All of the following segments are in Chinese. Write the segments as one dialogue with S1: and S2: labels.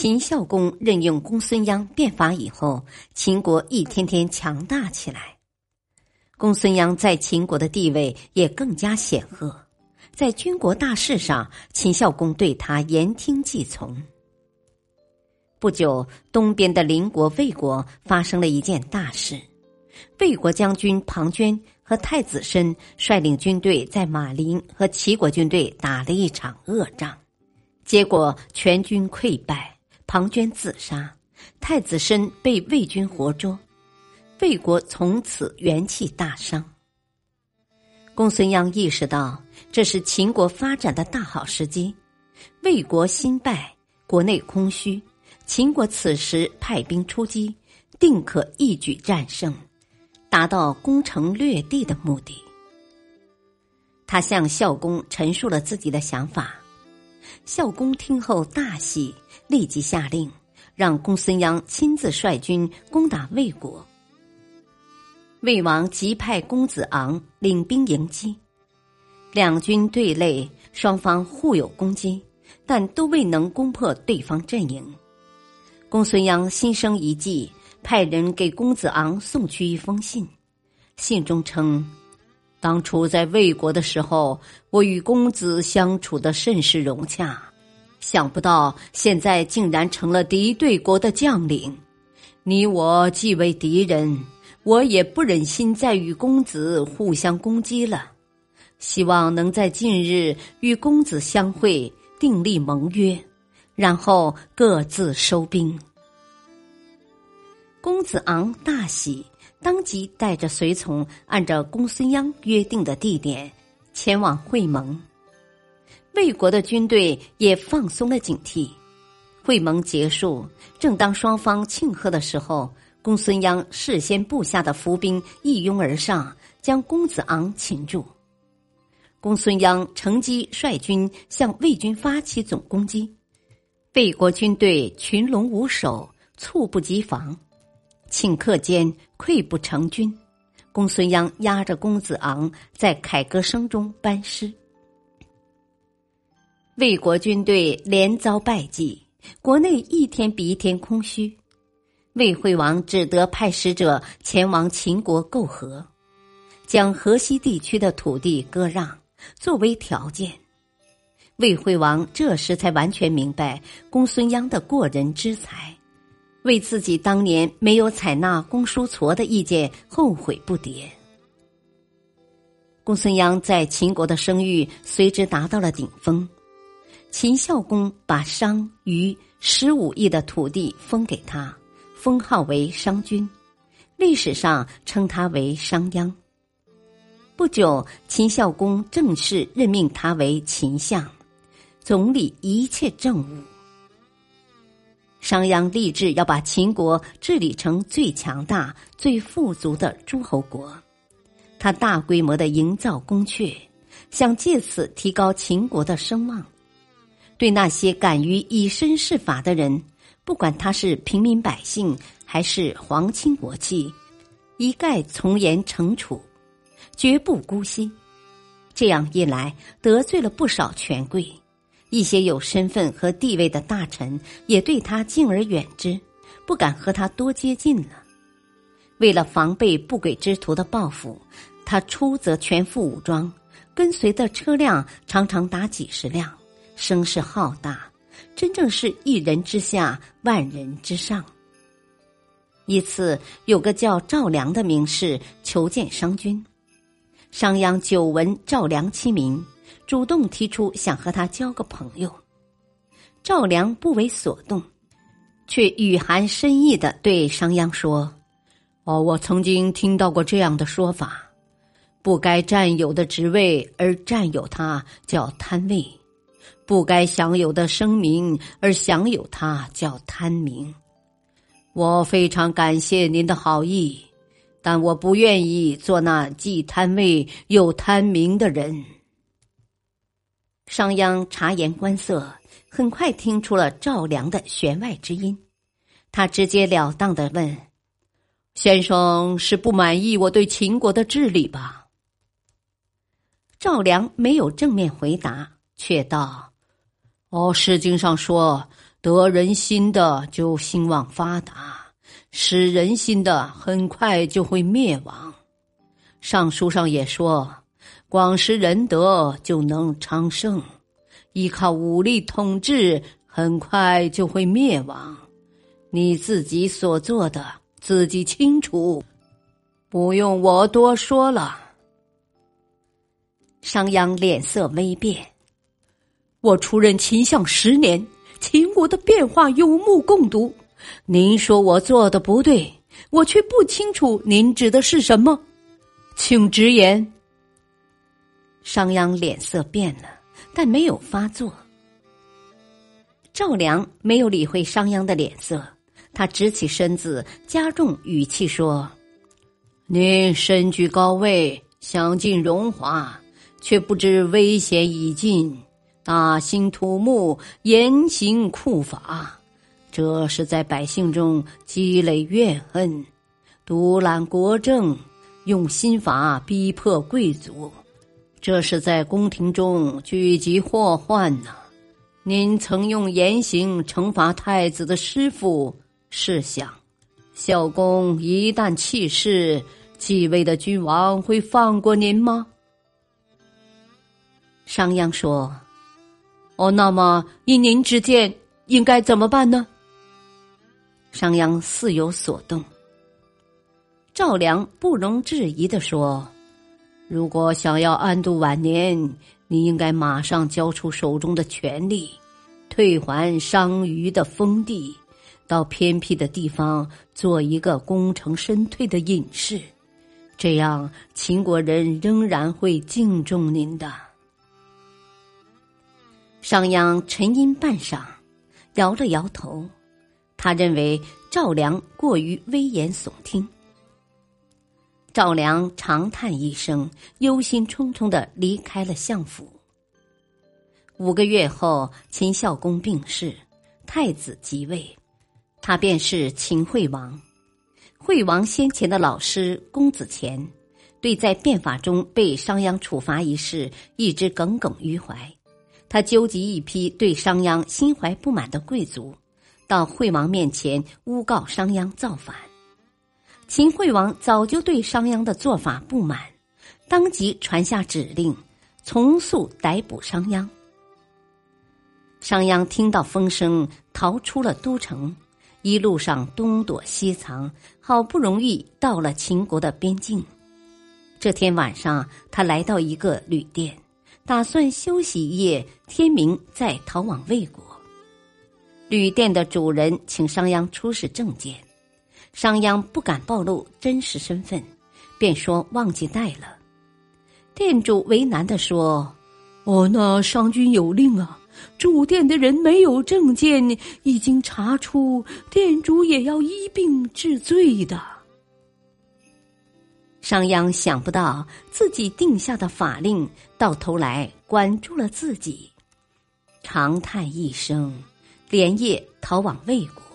S1: 秦孝公任用公孙鞅变法以后，秦国一天天强大起来。公孙鞅在秦国的地位也更加显赫，在军国大事上，秦孝公对他言听计从。不久，东边的邻国魏国发生了一件大事，魏国将军庞涓。和太子申率领军队在马陵和齐国军队打了一场恶仗，结果全军溃败，庞涓自杀，太子申被魏军活捉，魏国从此元气大伤。公孙鞅意识到这是秦国发展的大好时机，魏国新败，国内空虚，秦国此时派兵出击，定可一举战胜。达到攻城略地的目的，他向孝公陈述了自己的想法。孝公听后大喜，立即下令让公孙鞅亲自率军攻打魏国。魏王急派公子昂领兵迎击，两军对垒，双方互有攻击，但都未能攻破对方阵营。公孙鞅心生一计。派人给公子昂送去一封信，信中称：“当初在魏国的时候，我与公子相处的甚是融洽，想不到现在竟然成了敌对国的将领。你我既为敌人，我也不忍心再与公子互相攻击了。希望能在近日与公子相会，订立盟约，然后各自收兵。”公子昂大喜，当即带着随从，按照公孙鞅约定的地点前往会盟。魏国的军队也放松了警惕。会盟结束，正当双方庆贺的时候，公孙鞅事先布下的伏兵一拥而上，将公子昂擒住。公孙鞅乘机率军向魏军发起总攻击，魏国军队群龙无首，猝不及防。顷刻间溃不成军，公孙鞅押着公子昂在凯歌声中班师。魏国军队连遭败绩，国内一天比一天空虚，魏惠王只得派使者前往秦国媾和，将河西地区的土地割让作为条件。魏惠王这时才完全明白公孙鞅的过人之才。为自己当年没有采纳公叔痤的意见后悔不迭。公孙鞅在秦国的声誉随之达到了顶峰，秦孝公把商于十五亿的土地封给他，封号为商君，历史上称他为商鞅。不久，秦孝公正式任命他为秦相，总理一切政务。商鞅立志要把秦国治理成最强大、最富足的诸侯国，他大规模的营造宫阙，想借此提高秦国的声望。对那些敢于以身试法的人，不管他是平民百姓还是皇亲国戚，一概从严惩处，绝不姑息。这样一来，得罪了不少权贵。一些有身份和地位的大臣也对他敬而远之，不敢和他多接近了。为了防备不轨之徒的报复，他出则全副武装，跟随的车辆常常达几十辆，声势浩大，真正是一人之下，万人之上。一次，有个叫赵良的名士求见商君，商鞅久闻赵良其名。主动提出想和他交个朋友，赵良不为所动，却语含深意的对商鞅说：“哦，我曾经听到过这样的说法，不该占有的职位而占有它叫贪位，不该享有的声名而享有它，叫贪名。我非常感谢您的好意，但我不愿意做那既贪位又贪名的人。商鞅察言观色，很快听出了赵良的弦外之音。他直截了当的问：“先生是不满意我对秦国的治理吧？”赵良没有正面回答，却道：“哦，诗经上说，得人心的就兴旺发达，失人心的很快就会灭亡。尚书上也说。”广施仁德就能昌盛，依靠武力统治很快就会灭亡。你自己所做的自己清楚，不用我多说了。商鞅脸色微变，我出任秦相十年，秦国的变化有目共睹。您说我做的不对，我却不清楚您指的是什么，请直言。商鞅脸色变了，但没有发作。赵良没有理会商鞅的脸色，他直起身子，加重语气说：“您身居高位，享尽荣华，却不知危险已近，大兴土木，严刑酷法，这是在百姓中积累怨恨，独揽国政，用新法逼迫贵族。”这是在宫廷中聚集祸患呢。您曾用严刑惩罚太子的师傅，试想，孝公一旦弃世，继位的君王会放过您吗？商鞅说：“哦，那么依您之见，应该怎么办呢？”商鞅似有所动。赵良不容置疑的说。如果想要安度晚年，你应该马上交出手中的权力，退还商於的封地，到偏僻的地方做一个功成身退的隐士，这样秦国人仍然会敬重您的。商鞅沉吟半晌，摇了摇头，他认为赵良过于危言耸听。赵良长叹一声，忧心忡忡的离开了相府。五个月后，秦孝公病逝，太子即位，他便是秦惠王。惠王先前的老师公子虔，对在变法中被商鞅处罚一事一直耿耿于怀。他纠集一批对商鞅心怀不满的贵族，到惠王面前诬告商鞅造反。秦惠王早就对商鞅的做法不满，当即传下指令，从速逮捕商鞅。商鞅听到风声，逃出了都城，一路上东躲西藏，好不容易到了秦国的边境。这天晚上，他来到一个旅店，打算休息一夜，天明再逃往魏国。旅店的主人请商鞅出示证件。商鞅不敢暴露真实身份，便说忘记带了。店主为难的说：“哦，那商君有令啊，住店的人没有证件，已经查出，店主也要一并治罪的。”商鞅想不到自己定下的法令，到头来管住了自己，长叹一声，连夜逃往魏国。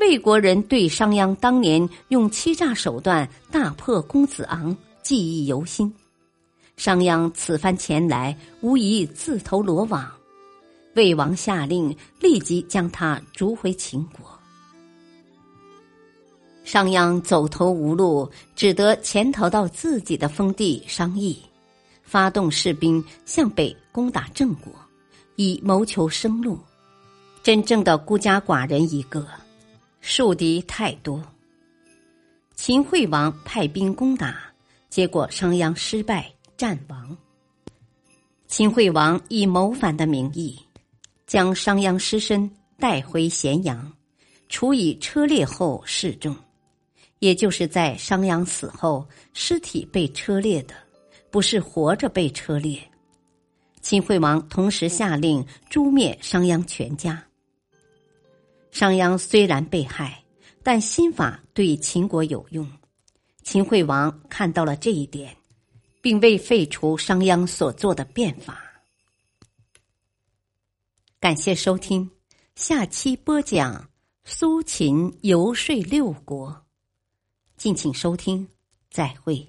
S1: 魏国人对商鞅当年用欺诈手段大破公子昂记忆犹新，商鞅此番前来，无疑自投罗网。魏王下令立即将他逐回秦国。商鞅走投无路，只得潜逃到自己的封地商邑，发动士兵向北攻打郑国，以谋求生路。真正的孤家寡人一个。树敌太多，秦惠王派兵攻打，结果商鞅失败战亡。秦惠王以谋反的名义，将商鞅尸身带回咸阳，处以车裂后示众。也就是在商鞅死后，尸体被车裂的，不是活着被车裂。秦惠王同时下令诛灭商鞅全家。商鞅虽然被害，但新法对秦国有用。秦惠王看到了这一点，并未废除商鞅所做的变法。感谢收听，下期播讲苏秦游说六国，敬请收听，再会。